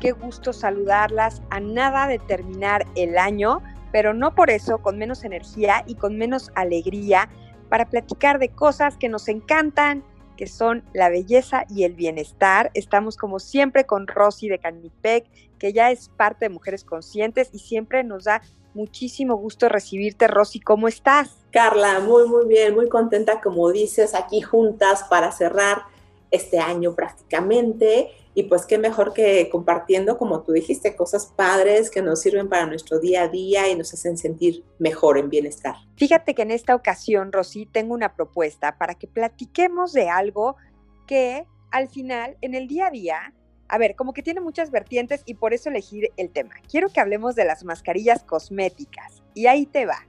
Qué gusto saludarlas a nada de terminar el año, pero no por eso con menos energía y con menos alegría para platicar de cosas que nos encantan, que son la belleza y el bienestar. Estamos como siempre con Rosy de Canipec, que ya es parte de Mujeres Conscientes y siempre nos da muchísimo gusto recibirte. Rosy, ¿cómo estás? Carla, muy, muy bien, muy contenta, como dices, aquí juntas para cerrar este año prácticamente y pues qué mejor que compartiendo, como tú dijiste, cosas padres que nos sirven para nuestro día a día y nos hacen sentir mejor en bienestar. Fíjate que en esta ocasión, Rosy, tengo una propuesta para que platiquemos de algo que al final, en el día a día, a ver, como que tiene muchas vertientes y por eso elegí el tema. Quiero que hablemos de las mascarillas cosméticas. Y ahí te va.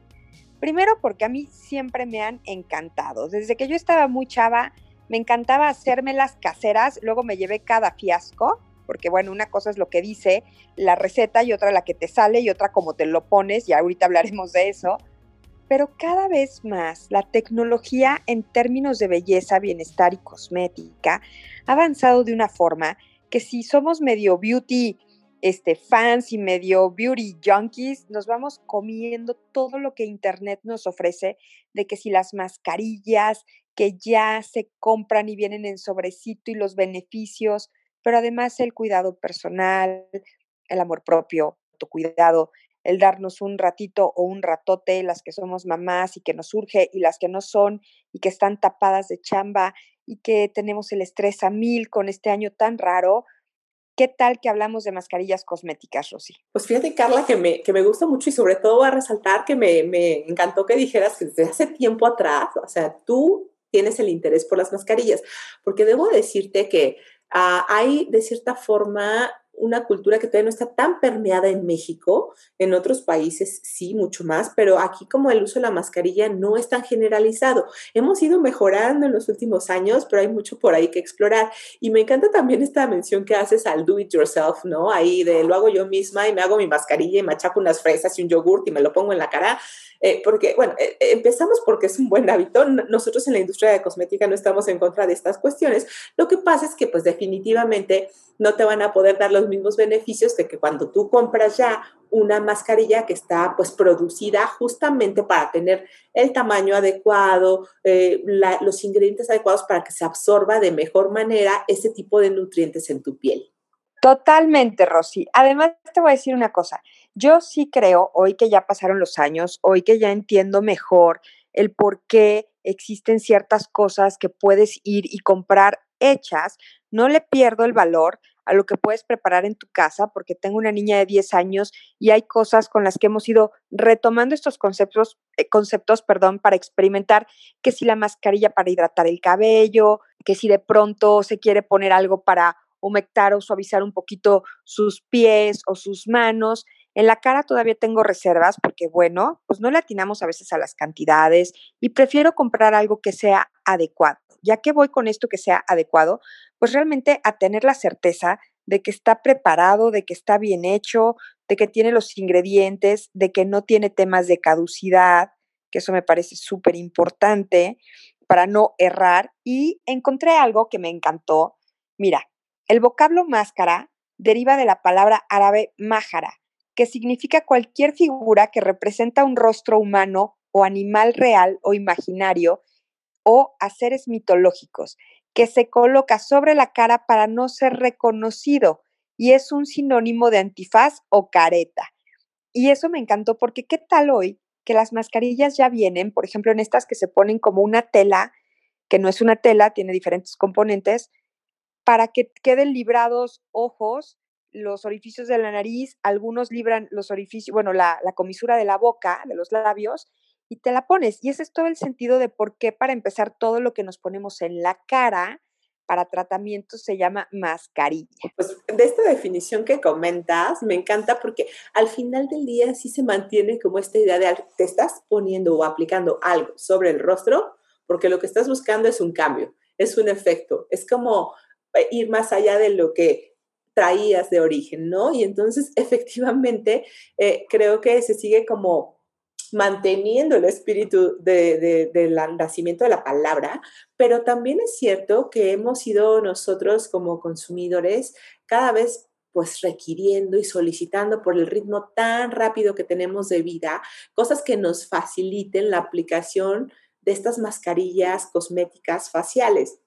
Primero porque a mí siempre me han encantado. Desde que yo estaba muy chava, me encantaba hacerme las caseras, luego me llevé cada fiasco, porque bueno, una cosa es lo que dice la receta y otra la que te sale y otra como te lo pones, y ahorita hablaremos de eso. Pero cada vez más la tecnología en términos de belleza, bienestar y cosmética ha avanzado de una forma que si somos medio beauty este, fans y medio beauty junkies, nos vamos comiendo todo lo que Internet nos ofrece, de que si las mascarillas que ya se compran y vienen en sobrecito y los beneficios, pero además el cuidado personal, el amor propio, tu cuidado, el darnos un ratito o un ratote, las que somos mamás y que nos surge y las que no son y que están tapadas de chamba y que tenemos el estrés a mil con este año tan raro, ¿Qué tal que hablamos de mascarillas cosméticas, Rosy? Pues fíjate, Carla, que me, que me gusta mucho y sobre todo a resaltar que me, me encantó que dijeras desde hace tiempo atrás, o sea, tú tienes el interés por las mascarillas, porque debo decirte que ah, hay de cierta forma una cultura que todavía no está tan permeada en México, en otros países sí, mucho más, pero aquí como el uso de la mascarilla no es tan generalizado. Hemos ido mejorando en los últimos años, pero hay mucho por ahí que explorar. Y me encanta también esta mención que haces al do it yourself, ¿no? Ahí de lo hago yo misma y me hago mi mascarilla y machaco unas fresas y un yogurt y me lo pongo en la cara. Eh, porque, bueno, eh, eh, empezamos porque es un buen hábito. Nosotros en la industria de cosmética no estamos en contra de estas cuestiones. Lo que pasa es que, pues, definitivamente no te van a poder dar los mismos beneficios de que cuando tú compras ya una mascarilla que está, pues, producida justamente para tener el tamaño adecuado, los ingredientes adecuados para que se absorba de mejor manera ese tipo de nutrientes en tu piel. Totalmente, Rosy. Además, te voy a decir una cosa. Yo sí creo, hoy que ya pasaron los años, hoy que ya entiendo mejor el por qué existen ciertas cosas que puedes ir y comprar hechas, no le pierdo el valor a lo que puedes preparar en tu casa, porque tengo una niña de 10 años y hay cosas con las que hemos ido retomando estos conceptos, eh, conceptos perdón, para experimentar que si la mascarilla para hidratar el cabello, que si de pronto se quiere poner algo para humectar o suavizar un poquito sus pies o sus manos. En la cara todavía tengo reservas porque, bueno, pues no le atinamos a veces a las cantidades y prefiero comprar algo que sea adecuado. Ya que voy con esto que sea adecuado, pues realmente a tener la certeza de que está preparado, de que está bien hecho, de que tiene los ingredientes, de que no tiene temas de caducidad, que eso me parece súper importante para no errar. Y encontré algo que me encantó. Mira, el vocablo máscara deriva de la palabra árabe májara, que significa cualquier figura que representa un rostro humano o animal real o imaginario o a seres mitológicos, que se coloca sobre la cara para no ser reconocido y es un sinónimo de antifaz o careta. Y eso me encantó porque ¿qué tal hoy que las mascarillas ya vienen, por ejemplo, en estas que se ponen como una tela, que no es una tela, tiene diferentes componentes, para que queden librados ojos, los orificios de la nariz, algunos libran los orificios, bueno, la, comisura de la boca, de los labios, y te la pones. Y ese es todo el sentido de por qué, para empezar, todo lo que nos ponemos en la cara, para tratamientos se llama mascarilla. Pues de esta definición que comentas, me encanta porque al final del día sí se mantiene como esta idea de te estás poniendo o aplicando algo sobre el rostro porque lo que estás buscando es un cambio, es un efecto, es como eh, ir más allá de lo que traías de origen, ¿no? Y entonces efectivamente eh, creo que se sigue como manteniendo el espíritu del nacimiento de la palabra, pero también es cierto que hemos sido nosotros como consumidores cada vez pues requiriendo y solicitando por el ritmo tan rápido que tenemos de vida, cosas que nos faciliten la aplicación de estas mascarillas cosméticas faciales.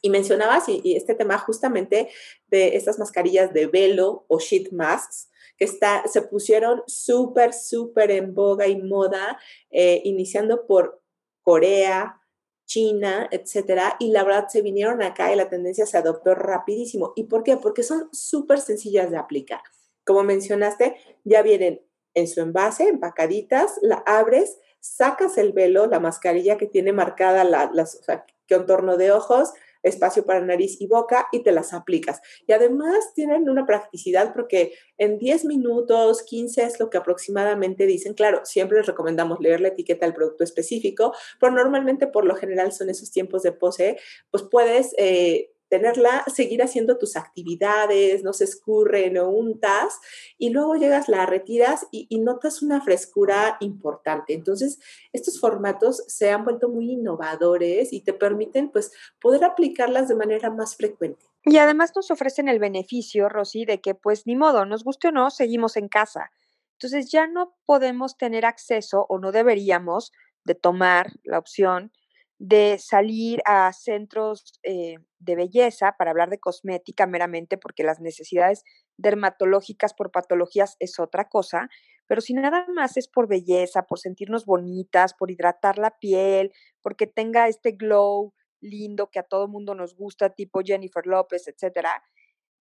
Y mencionabas y, este tema justamente de estas mascarillas de velo o sheet masks, que está, se pusieron súper, súper en boga y moda, eh, iniciando por Corea, China, etcétera, y la verdad se vinieron acá y la tendencia se adoptó rapidísimo. ¿Y por qué? Porque son súper sencillas de aplicar. Como mencionaste, ya vienen en su envase, empacaditas, la abres, sacas el velo, la mascarilla que tiene marcada la, las, contorno de ojos, espacio para nariz y boca y te las aplicas. Y además tienen una practicidad porque en 10 minutos, 15 es lo que aproximadamente dicen. Claro, siempre les recomendamos leer la etiqueta del producto específico, pero normalmente por lo general son esos tiempos de pose, pues puedes... Eh, tenerla, seguir haciendo tus actividades, no se escurre, no untas, y luego llegas, la retiras y, y, notas una frescura importante. Entonces, estos formatos se han vuelto muy innovadores y te permiten, pues, poder aplicarlas de manera más frecuente. Y además nos ofrecen el beneficio, Rosy, de que, pues, ni modo, nos guste o no, seguimos en casa. Entonces, ya no podemos tener acceso o no deberíamos de tomar la opción de salir a centros eh, de belleza para hablar de cosmética meramente, porque las necesidades dermatológicas por patologías es otra cosa, pero si nada más es por belleza, por sentirnos bonitas, por hidratar la piel, porque tenga este glow lindo que a todo mundo nos gusta, tipo Jennifer López, etcétera,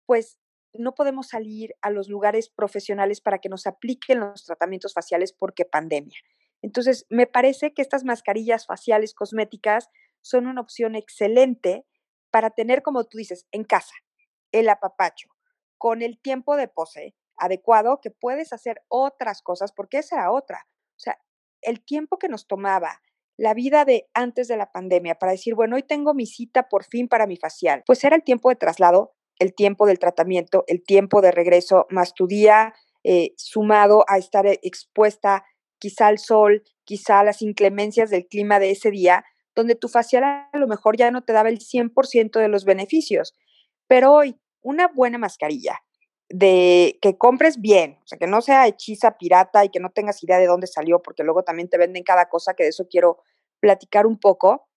pues no podemos salir a los lugares profesionales para que nos apliquen los tratamientos faciales porque pandemia. Entonces, me parece que estas mascarillas faciales cosméticas son una opción excelente para tener, como tú dices, en casa, el apapacho, con el tiempo de pose adecuado, que puedes hacer otras cosas, porque esa era otra. O sea, el tiempo que nos tomaba la vida de antes de la pandemia para decir, bueno, hoy tengo mi cita por fin para mi facial, pues era el tiempo de traslado, el tiempo del tratamiento, el tiempo de regreso, más tu día eh, sumado a estar expuesta quizá al sol, quizá las inclemencias del clima de ese día, donde tu facial a lo mejor ya no te daba el 100% de los beneficios. Pero hoy, una buena mascarilla de que compres bien, o sea, que no sea hechiza pirata y que no tengas idea de dónde salió, porque luego también te venden cada cosa, que de eso quiero platicar un poco,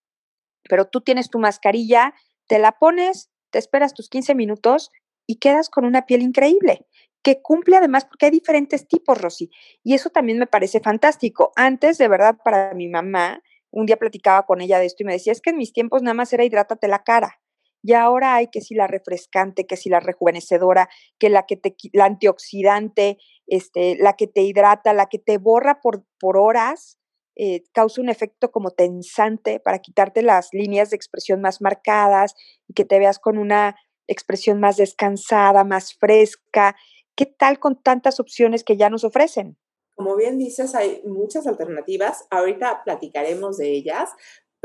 pero tú tienes tu mascarilla, te la pones, te esperas tus 15 minutos y quedas con una piel increíble que cumple además, porque hay diferentes tipos, Rosy, y eso también me parece fantástico. Antes, de verdad, para mi mamá, un día platicaba con ella de esto y me decía, es que en mis tiempos nada más era hidrátate la cara. Y ahora hay que si la refrescante, que si la rejuvenecedora, que la que te la antioxidante, este, la que te hidrata, la que te borra por, por horas, eh, causa un efecto como tensante para quitarte las líneas de expresión más marcadas y que te veas con una expresión más descansada, más fresca. ¿Qué tal con tantas opciones que ya nos ofrecen? Como bien dices, hay muchas alternativas. Ahorita platicaremos de ellas,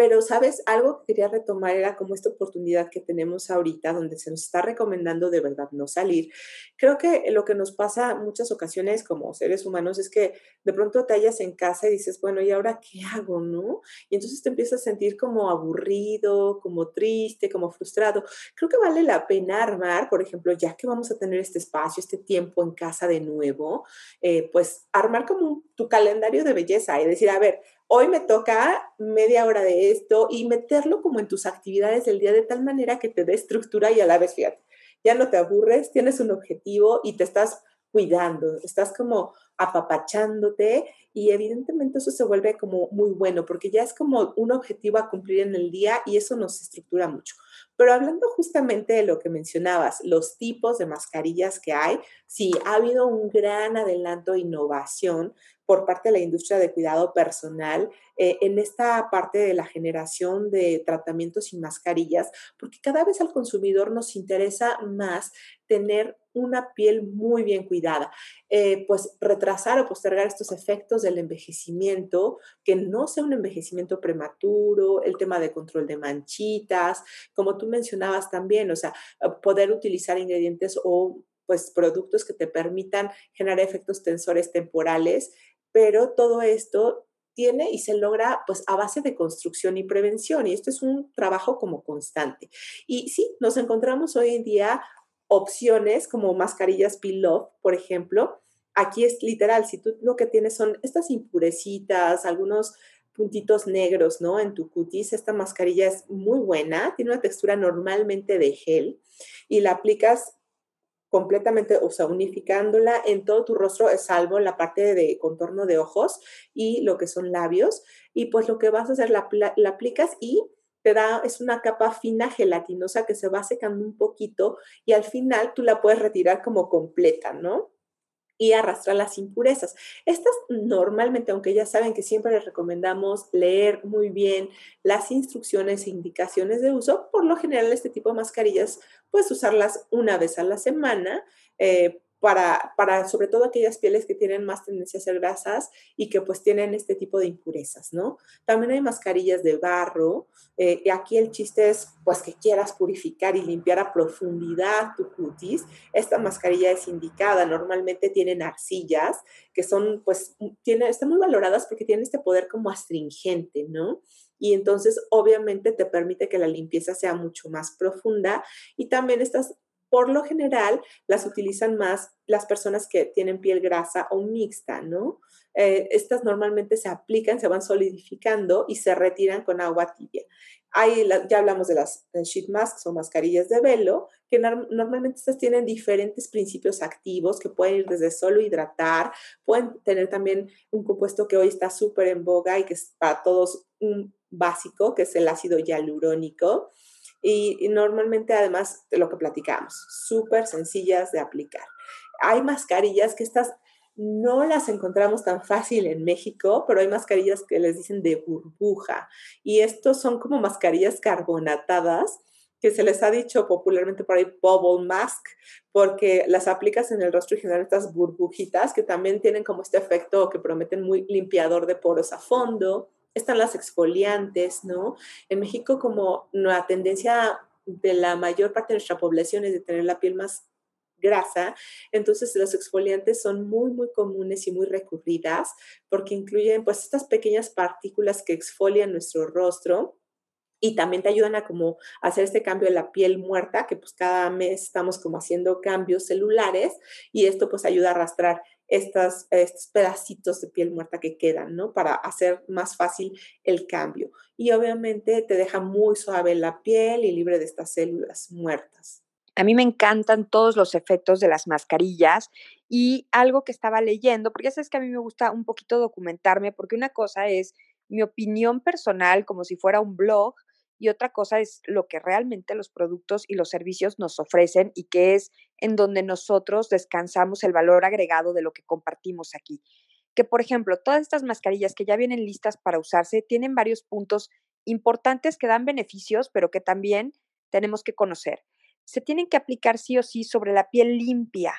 pero, ¿sabes? Algo que quería retomar era como esta oportunidad que tenemos ahorita, donde se nos está recomendando de verdad no salir. Creo que lo que nos pasa muchas ocasiones como seres humanos es que de pronto te hallas en casa y dices, bueno, ¿y ahora qué hago, no? Y entonces te empiezas a sentir como aburrido, como triste, como frustrado. Creo que vale la pena armar, por ejemplo, ya que vamos a tener este espacio, este tiempo en casa de nuevo, eh, pues armar como tu calendario de belleza y decir, a ver, hoy me toca media hora de esto y meterlo como en tus actividades del día de tal manera que te dé estructura y a la vez, fíjate, ya no te aburres, tienes un objetivo y te estás cuidando, estás como apapachándote y evidentemente eso se vuelve como muy bueno porque ya es como un objetivo a cumplir en el día y eso nos estructura mucho. Pero hablando justamente de lo que mencionabas, los tipos de mascarillas que hay, sí, ha habido un gran adelanto de innovación por parte de la industria de cuidado personal eh, en esta parte de la generación de tratamientos y mascarillas, porque cada vez al consumidor nos interesa más tener una piel muy bien cuidada, eh, pues retrasar o postergar estos efectos del envejecimiento, que no sea un envejecimiento prematuro, el tema de control de manchitas, como tú mencionabas también, o sea, poder utilizar ingredientes o pues productos que te permitan generar efectos tensores temporales pero todo esto tiene y se logra pues a base de construcción y prevención y esto es un trabajo como constante. Y sí, nos encontramos hoy en día opciones como mascarillas peel-off, por ejemplo. Aquí es literal, si tú lo que tienes son estas impurecitas, algunos puntitos negros, ¿no? En tu cutis, esta mascarilla es muy buena, tiene una textura normalmente de gel y la aplicas completamente, o sea, unificándola en todo tu rostro, salvo en la parte de contorno de ojos y lo que son labios. Y pues lo que vas a hacer, la, la aplicas y te da, es una capa fina gelatinosa que se va secando un poquito y al final tú la puedes retirar como completa, ¿no? Y arrastrar las impurezas. Estas normalmente, aunque ya saben que siempre les recomendamos leer muy bien las instrucciones e indicaciones de uso, por lo general este tipo de mascarillas puedes usarlas una vez a la semana. Eh, para, para sobre todo aquellas pieles que tienen más tendencia a ser grasas y que pues tienen este tipo de impurezas, ¿no? También hay mascarillas de barro. Eh, y aquí el chiste es pues que quieras purificar y limpiar a profundidad tu cutis. Esta mascarilla es indicada. Normalmente tienen arcillas que son pues, tiene, están muy valoradas porque tienen este poder como astringente, ¿no? y entonces obviamente te permite que la limpieza sea mucho más profunda y también estas por lo general las utilizan más las personas que tienen piel grasa o mixta, ¿no? Eh, estas normalmente se aplican, se van solidificando y se retiran con agua tibia. Hay, ya hablamos de las sheet masks o mascarillas de velo, que normalmente estas tienen diferentes principios activos que pueden ir desde solo hidratar, pueden tener también un compuesto que hoy está súper en boga y que es para todos un básico, que es el ácido hialurónico y, normalmente además de lo que platicamos, súper sencillas de aplicar. Hay mascarillas que estas no las encontramos tan fácil en México, pero hay mascarillas que les dicen de burbuja y estos son como mascarillas carbonatadas que se les ha dicho popularmente por ahí bubble mask, porque las aplicas en el rostro y generan estas burbujitas que también tienen como este efecto que prometen muy limpiador de poros a fondo están las exfoliantes, ¿no? En México, como la tendencia de la mayor parte de nuestra población es de tener la piel más grasa, entonces los exfoliantes son muy, muy comunes y muy recurridas porque incluyen pues estas pequeñas partículas que exfolian nuestro rostro y también te ayudan a como hacer este cambio de la piel muerta, que pues cada mes estamos como haciendo cambios celulares y esto pues ayuda a arrastrar estas, estos pedacitos de piel muerta que quedan, ¿no? Para hacer más fácil el cambio. Y obviamente te deja muy suave la piel y libre de estas células muertas. A mí me encantan todos los efectos de las mascarillas y algo que estaba leyendo, porque ya sabes que a mí me gusta un poquito documentarme, porque una cosa es mi opinión personal como si fuera un blog y otra cosa es lo que realmente los productos y los servicios nos ofrecen y que es en donde nosotros descansamos el valor agregado de lo que compartimos aquí. Que, por ejemplo, todas estas mascarillas que ya vienen listas para usarse tienen varios puntos importantes que dan beneficios, pero que también tenemos que conocer. Se tienen que aplicar sí o sí sobre la piel limpia,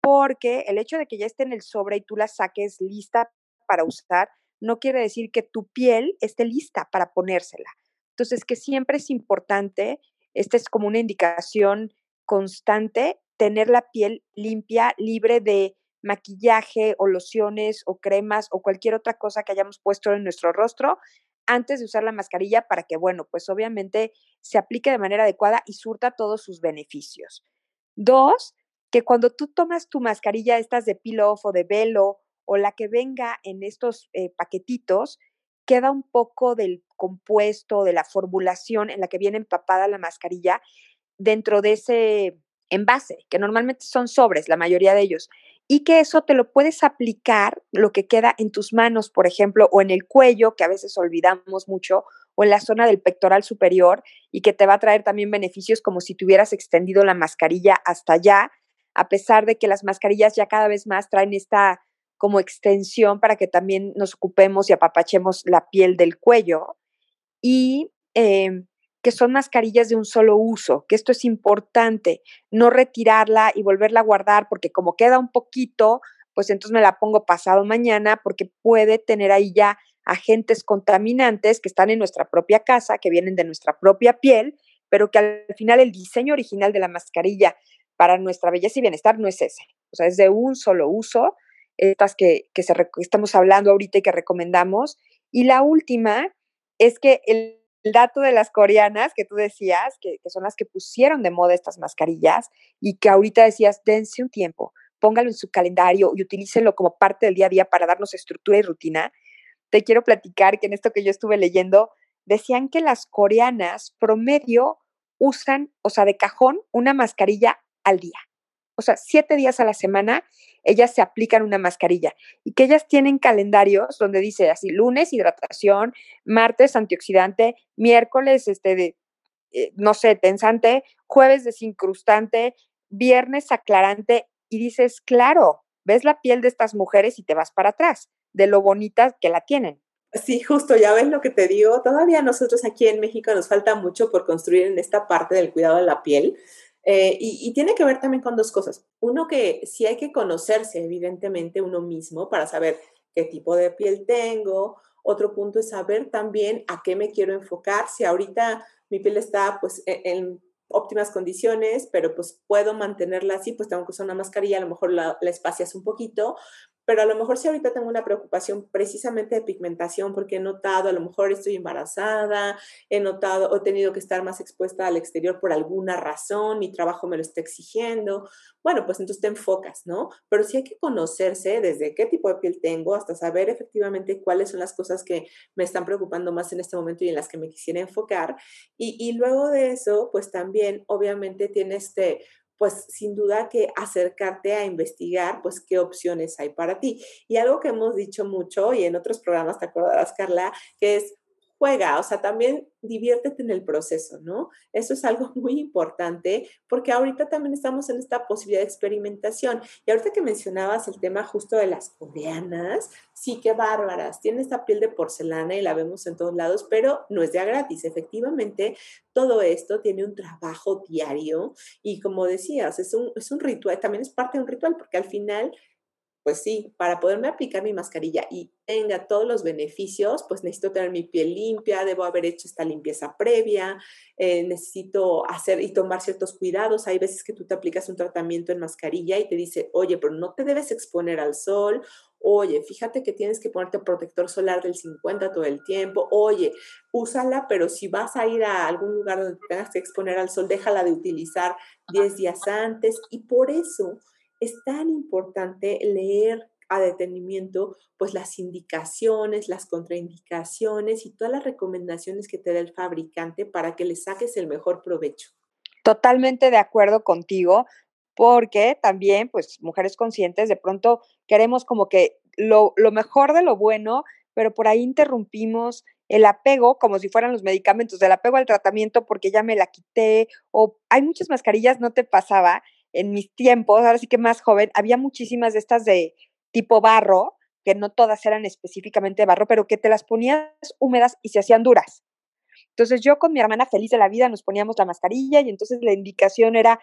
porque el hecho de que ya esté en el sobre y tú la saques lista para usar, no quiere decir que tu piel esté lista para ponérsela. Entonces, que siempre es importante, esta es como una indicación constante, tener la piel limpia, libre de maquillaje o lociones o cremas o cualquier otra cosa que hayamos puesto en nuestro rostro antes de usar la mascarilla para que, bueno, pues obviamente se aplique de manera adecuada y surta todos sus beneficios. Dos, que cuando tú tomas tu mascarilla, estas de peel off o de velo o la que venga en estos eh, paquetitos, queda un poco del compuesto, de la formulación en la que viene empapada la mascarilla dentro de ese envase, que normalmente son sobres, la mayoría de ellos. y que eso te lo puedes aplicar, lo que queda en tus manos, por ejemplo, o en el cuello, que a veces olvidamos mucho, o en la zona del pectoral superior, y que te va a traer también beneficios como si tuvieras extendido la mascarilla hasta allá, a pesar de que las mascarillas ya cada vez más traen esta como extensión para que también nos ocupemos y apapachemos la piel del cuello. Y em, que son mascarillas de un solo uso, que esto es importante, no retirarla y volverla a guardar porque como queda un poquito, pues entonces me la pongo pasado mañana porque puede tener ahí ya agentes contaminantes que están en nuestra propia casa, que vienen de nuestra propia piel, pero que al final el diseño original de la mascarilla para nuestra belleza y bienestar no es ese, o sea, es de un solo uso, estas que, que estamos hablando ahorita y que recomendamos. Y la última es que el dato de las coreanas que tú decías, que, son las que pusieron de moda estas mascarillas y que ahorita decías, dense un tiempo, póngalo en su calendario y utilícenlo como parte del día a día para darnos estructura y rutina. Te quiero platicar que en esto que yo estuve leyendo, decían que las coreanas promedio usan, o sea, de cajón, una mascarilla al día. O sea, siete días a la semana ellas se aplican una mascarilla y que ellas tienen calendarios donde dice así, lunes hidratación, martes antioxidante, miércoles este eh, no sé, tensante, jueves desincrustante, viernes aclarante y dices, claro, ves la piel de estas mujeres y te vas para atrás, de lo bonita que la tienen. Sí, justo, ya ves lo que te digo. Todavía nosotros aquí en México nos falta mucho por construir en esta parte del cuidado de la piel. Eh, y, tiene que ver también con dos cosas. Uno que sí hay que conocerse, evidentemente, uno mismo para saber qué tipo de piel tengo. Otro punto es saber también a qué me quiero enfocar. Si ahorita mi piel está pues e, en, óptimas condiciones, pero pues puedo mantenerla así, pues tengo que usar una mascarilla, a lo mejor la, la espacias un poquito, pero a lo mejor si ahorita tengo una preocupación precisamente de pigmentación porque he notado, a lo mejor estoy embarazada, he notado, he tenido que estar más expuesta al exterior por alguna razón, mi trabajo me lo está exigiendo, bueno, pues entonces te enfocas, ¿no? Pero sí hay que conocerse desde qué tipo de piel tengo hasta saber efectivamente cuáles son las cosas que me están preocupando más en este momento y en las que me quisiera enfocar. Y, y luego de eso, pues también obviamente tiene este pues sin duda que acercarte a investigar, pues qué opciones hay para ti. Y algo que hemos dicho mucho y en otros programas, te acordarás, Carla, que es juega, o sea, también diviértete en el proceso, ¿no? Eso es algo muy importante porque ahorita también estamos en esta posibilidad de experimentación. Y ahorita que mencionabas el tema justo de las coreanas, sí, qué bárbaras, tienen esta piel de porcelana y la vemos en todos lados, pero no es de gratis. Efectivamente, todo esto tiene un trabajo diario y como decías, es un, es un ritual, también es parte de un ritual porque al final pues sí, para poderme aplicar mi mascarilla y tenga todos los beneficios, pues necesito tener mi piel limpia, debo haber hecho esta limpieza previa, eh, necesito hacer y tomar ciertos cuidados. Hay veces que tú te aplicas un tratamiento en mascarilla y te dice, oye, pero no te debes exponer al sol, oye, fíjate que tienes que ponerte protector solar del 50 todo el tiempo, oye, úsala, pero si vas a ir a algún lugar donde tengas que exponer al sol, déjala de utilizar 10 días antes y por eso es tan importante leer a detenimiento pues las indicaciones, las contraindicaciones y todas las recomendaciones que te da el fabricante para que le saques el mejor provecho. Totalmente de acuerdo contigo, porque también pues mujeres conscientes de pronto queremos como que lo, lo mejor de lo bueno, pero por ahí interrumpimos el apego como si fueran los medicamentos, del apego al tratamiento porque ya me la quité o hay muchas mascarillas, no te pasaba, en mis tiempos, ahora sí que más joven, había muchísimas de estas de tipo barro, que no todas eran específicamente barro, pero que te las ponías húmedas y se hacían duras. Entonces yo con mi hermana feliz de la vida nos poníamos la mascarilla y entonces la indicación era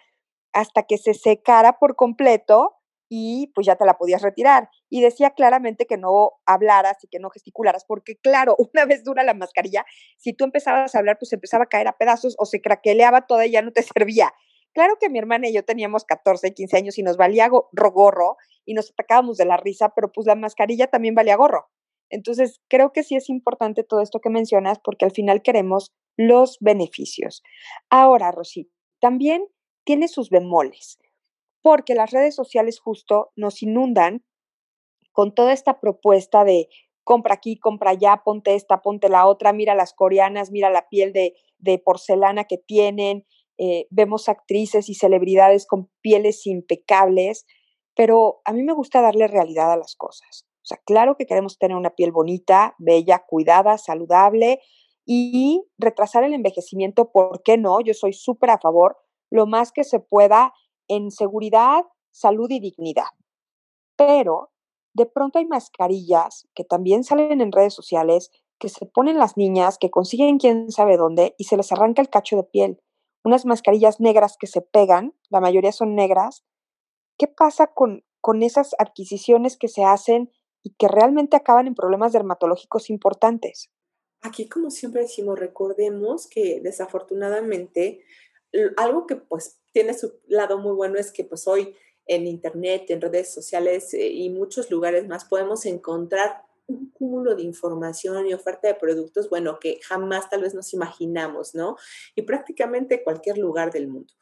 hasta que se secara por completo y pues ya te la podías retirar. Y decía claramente que no hablaras y que no gesticularas, porque claro, una vez dura la mascarilla, si tú empezabas a hablar, pues empezaba a caer a pedazos o se craqueleaba toda y ya no te servía. Claro que mi hermana y yo teníamos 14, 15 años y nos valía gorro y nos atacábamos de la risa, pero pues la mascarilla también valía gorro. Entonces, creo que sí es importante todo esto que mencionas porque al final queremos los beneficios. Ahora, Rosy, también tiene sus bemoles, porque las redes sociales justo nos inundan con toda esta propuesta de compra aquí, compra allá, ponte esta, ponte la otra, mira las coreanas, mira la piel de, de porcelana que tienen, eh, vemos actrices y celebridades con pieles impecables, pero a mí me gusta darle realidad a las cosas. O sea, claro que queremos tener una piel bonita, bella, cuidada, saludable y retrasar el envejecimiento, ¿por qué no? Yo soy súper a favor, lo más que se pueda en seguridad, salud y dignidad. Pero de pronto hay mascarillas que también salen en redes sociales que se ponen las niñas, que consiguen quién sabe dónde y se les arranca el cacho de piel. Unas mascarillas negras que se pegan, la mayoría son negras. ¿Qué pasa con, con esas adquisiciones que se hacen y que realmente acaban en problemas dermatológicos importantes? Aquí, como siempre decimos, recordemos que desafortunadamente algo que pues tiene su lado muy bueno es que pues hoy en internet, en redes sociales eh, y muchos lugares más podemos encontrar un cúmulo de información y oferta de productos, bueno, que jamás tal vez nos imaginamos, ¿no? Y prácticamente cualquier lugar del mundo.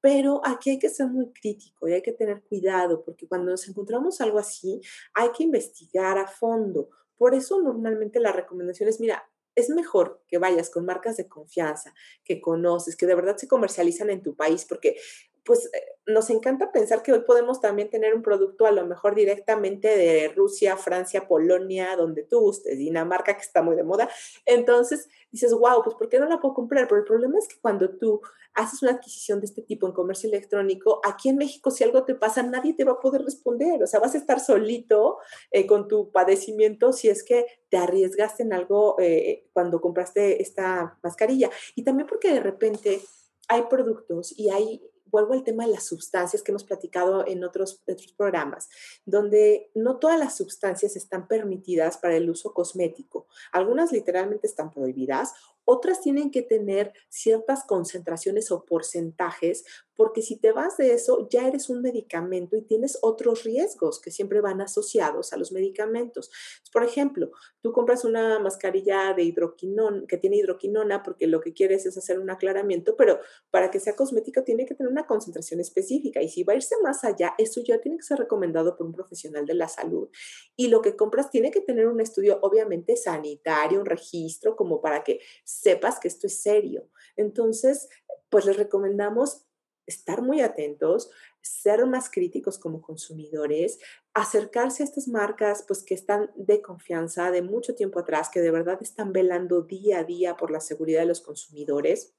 Pero aquí hay que ser muy crítico y hay que tener cuidado, porque cuando nos encontramos algo así, hay que investigar a fondo. Por eso normalmente la recomendación es, mira, es mejor que vayas con marcas de confianza, que conoces, que de verdad se comercializan en tu país, porque pues eh, nos encanta pensar que hoy podemos también tener un producto a lo mejor directamente de Rusia, Francia, Polonia, donde tú gustes, Dinamarca, que está muy de moda. Entonces dices, wow, pues ¿por qué no la puedo comprar? Pero el problema es que cuando tú haces una adquisición de este tipo en comercio electrónico, aquí en México si algo te pasa, nadie te va a poder responder. O sea, vas a estar solito eh, con tu padecimiento si es que te arriesgaste en algo eh, cuando compraste esta mascarilla. Y también porque de repente hay productos y hay vuelvo al tema de las sustancias que hemos platicado en otros, otros programas, donde no todas las sustancias están permitidas para el uso cosmético. Algunas literalmente están prohibidas, otras tienen que tener ciertas concentraciones o porcentajes porque si te vas de eso, ya eres un medicamento y tienes otros riesgos que siempre van asociados a los medicamentos. Por ejemplo, tú compras una mascarilla de hidroquinona, que tiene hidroquinona porque lo que quieres es hacer un aclaramiento, pero para que sea cosmética tiene que tener una concentración específica y si va a irse más allá, eso ya tiene que ser recomendado por un profesional de la salud. Y lo que compras tiene que tener un estudio obviamente sanitario, un registro, como para que sepas que esto es serio. Entonces, pues les recomendamos estar muy atentos, ser más críticos como consumidores, acercarse a estas marcas pues que están de confianza de mucho tiempo atrás, que de verdad están velando día a día por la seguridad de los consumidores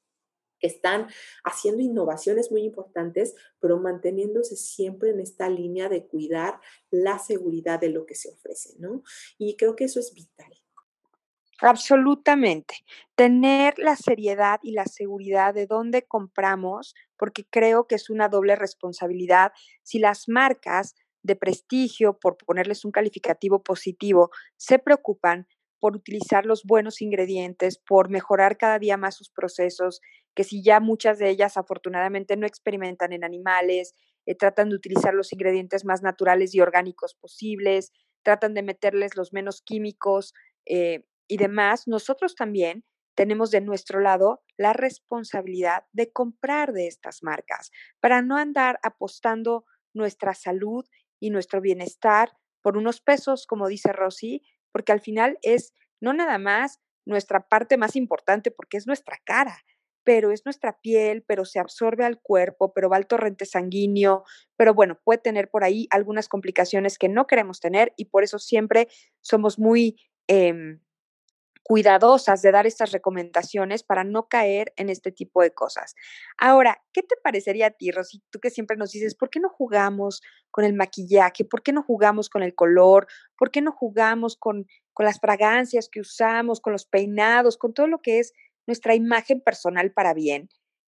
que están haciendo innovaciones muy importantes, pero manteniéndose siempre en esta línea de cuidar la seguridad de lo que se ofrece, ¿no? Y creo que eso es vital. Absolutamente. Tener la seriedad y la seguridad de dónde compramos, porque creo que es una doble responsabilidad. Si las marcas de prestigio, por ponerles un calificativo positivo, se preocupan por utilizar los buenos ingredientes, por mejorar cada día más sus procesos, que si ya muchas de ellas afortunadamente no experimentan en animales, eh, tratan de utilizar los ingredientes más naturales y orgánicos posibles, tratan de meterles los menos químicos, eh, y demás, nosotros también tenemos de nuestro lado la responsabilidad de comprar de estas marcas para no andar apostando nuestra salud y nuestro bienestar por unos pesos, como dice Rosy, porque al final es no nada más nuestra parte más importante porque es nuestra cara, pero es nuestra piel, pero se absorbe al cuerpo, pero va al torrente sanguíneo, pero bueno, puede tener por ahí algunas complicaciones que no queremos tener y por eso siempre somos muy... Em, cuidadosas de dar estas recomendaciones para no caer en este tipo de cosas. Ahora, ¿qué te parecería a ti, Rosy? Tú que siempre nos dices, ¿por qué no jugamos con el maquillaje? ¿Por qué no jugamos con el color? ¿Por qué no jugamos con, con las fragancias que usamos, con los peinados, con todo lo que es nuestra imagen personal para bien?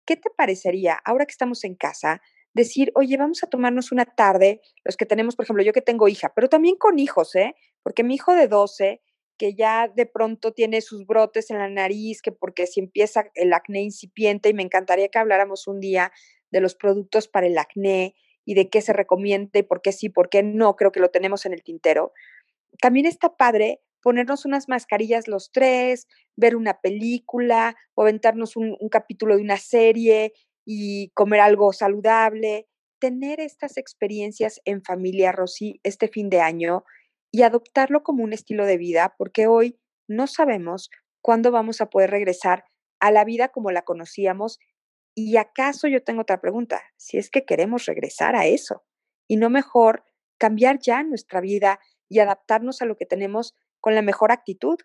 ¿Qué te parecería, ahora que estamos en casa, decir, oye, vamos a tomarnos una tarde, los que tenemos, por ejemplo, yo que tengo hija, pero también con hijos, ¿eh? Porque mi hijo de 12 que ya de pronto tiene sus brotes en la nariz, que porque si empieza el acné incipiente, y me encantaría que habláramos un día de los productos para el acné y de qué se recomienda y por qué sí, por qué no, creo que lo tenemos en el tintero. También está padre ponernos unas mascarillas los tres, ver una película o aventarnos un, un capítulo de una serie y comer algo saludable. Tener estas experiencias en familia, Rosy, este fin de año y adoptarlo como un estilo de vida, porque hoy no sabemos cuándo vamos a poder regresar a la vida como la conocíamos. Y acaso yo tengo otra pregunta, si es que queremos regresar a eso. y no mejor cambiar ya nuestra vida y adaptarnos a lo que tenemos con la mejor actitud.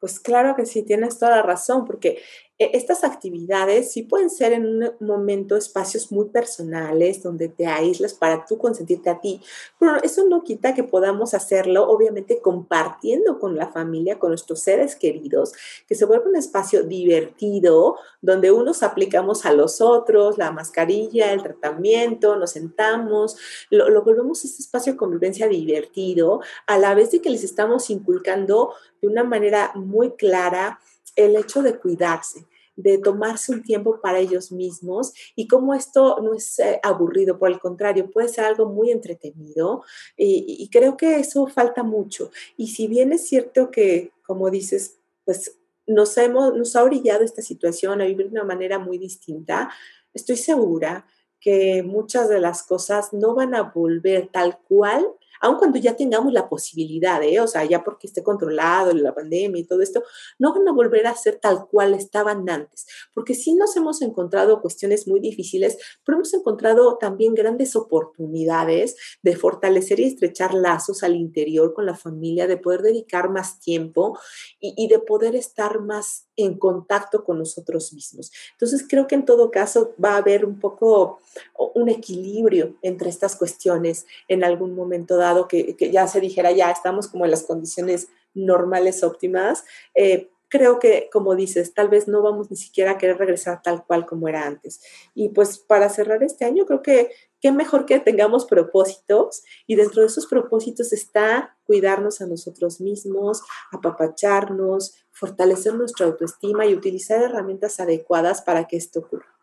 Pues claro que sí, tienes toda la razón, porque estas actividades sí pueden ser en un momento espacios muy personales donde te aíslas para tú consentirte a ti, pero eso no quita que podamos hacerlo obviamente compartiendo con la familia, con nuestros seres queridos, que se vuelva un espacio divertido donde unos aplicamos a los otros la mascarilla, el tratamiento, nos sentamos, lo, lo volvemos este espacio de convivencia divertido, a la vez de que les estamos inculcando de una manera muy clara el hecho de cuidarse, de tomarse un tiempo para ellos mismos y como esto no es eh, aburrido, por el contrario, puede ser algo muy entretenido y, creo que eso falta mucho. Y si bien es cierto que, como dices, pues nos, hemos, nos ha orillado esta situación a vivir de una manera muy distinta, estoy segura que muchas de las cosas no van a volver tal cual aun cuando ya tengamos la posibilidad, ¿eh? o sea, ya porque esté controlado la pandemia y todo esto, no van a volver a ser tal cual estaban antes, porque sí nos hemos encontrado cuestiones muy difíciles, pero hemos encontrado también grandes oportunidades de fortalecer y estrechar lazos al interior con la familia, de poder dedicar más tiempo y, y de poder estar más en contacto con nosotros mismos. Entonces, creo que en todo caso va a haber un poco un equilibrio entre estas cuestiones en algún momento dado que, ya se dijera, ya estamos como en las condiciones normales óptimas, eh, creo que, como dices, tal vez no vamos ni siquiera a querer regresar tal cual como era antes. Y pues para cerrar este año, creo que qué mejor que tengamos propósitos y dentro de esos propósitos está cuidarnos a nosotros mismos, apapacharnos, fortalecer nuestra autoestima y utilizar herramientas adecuadas para que esto ocurra.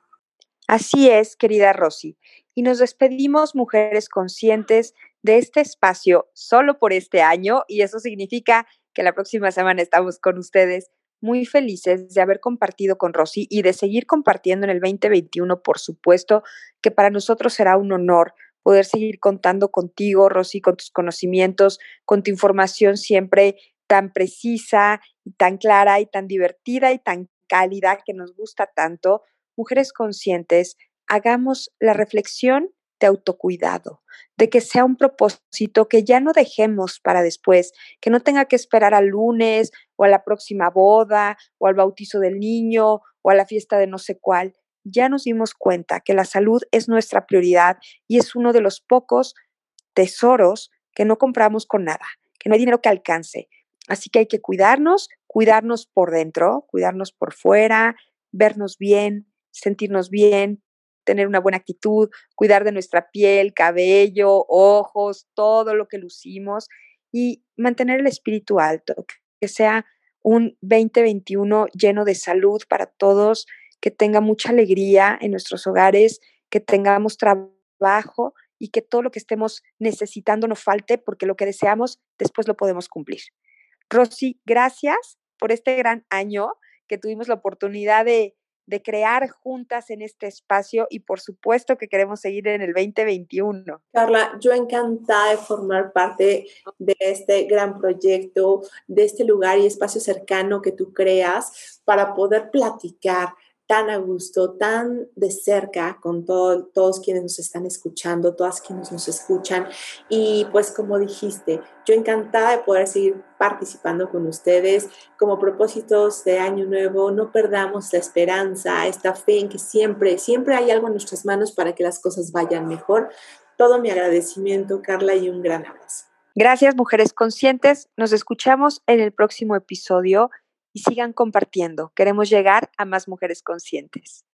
Así es, querida Rosy. Y nos despedimos, mujeres conscientes, de este espacio solo por este año y eso significa que la próxima semana estamos con ustedes muy felices de haber compartido con Rosy y de seguir compartiendo en el 2021, por supuesto, que para nosotros será un honor poder seguir contando contigo, Rosy, con tus conocimientos, con tu información siempre tan precisa y tan clara y tan divertida y tan cálida que nos gusta tanto. Mujeres conscientes, hagamos la reflexión de autocuidado, de que sea un propósito que ya no dejemos para después, que no tenga que esperar al lunes o a la próxima boda o al bautizo del niño o a la fiesta de no sé cuál. Ya nos dimos cuenta que la salud es nuestra prioridad y es uno de los pocos tesoros que no compramos con nada, que no hay dinero que alcance. Así que hay que cuidarnos, cuidarnos por dentro, cuidarnos por fuera, vernos bien, sentirnos bien, tener una buena actitud, cuidar de nuestra piel, cabello, ojos, todo lo que lucimos y mantener el espíritu alto, que sea un 2021 lleno de salud para todos, que tenga mucha alegría en nuestros hogares, que tengamos trabajo y que todo lo que estemos necesitando no falte, porque lo que deseamos después lo podemos cumplir. Rosy, gracias por este gran año que tuvimos la oportunidad de de crear juntas en este espacio y por supuesto que queremos seguir en el 2021. Carla, yo encantada de formar parte de este gran proyecto, de este lugar y espacio cercano que tú creas para poder platicar tan a gusto, tan de cerca con todos quienes nos están escuchando, todas quienes nos escuchan. Y pues como dijiste, yo encantada de poder seguir participando con ustedes como propósitos de año nuevo. No perdamos la esperanza, esta fe en que siempre, siempre hay algo en nuestras manos para que las cosas vayan mejor. Todo mi agradecimiento, Carla, y un gran abrazo. Gracias, mujeres conscientes. Nos escuchamos en el próximo episodio y sigan compartiendo. Queremos llegar a más mujeres conscientes.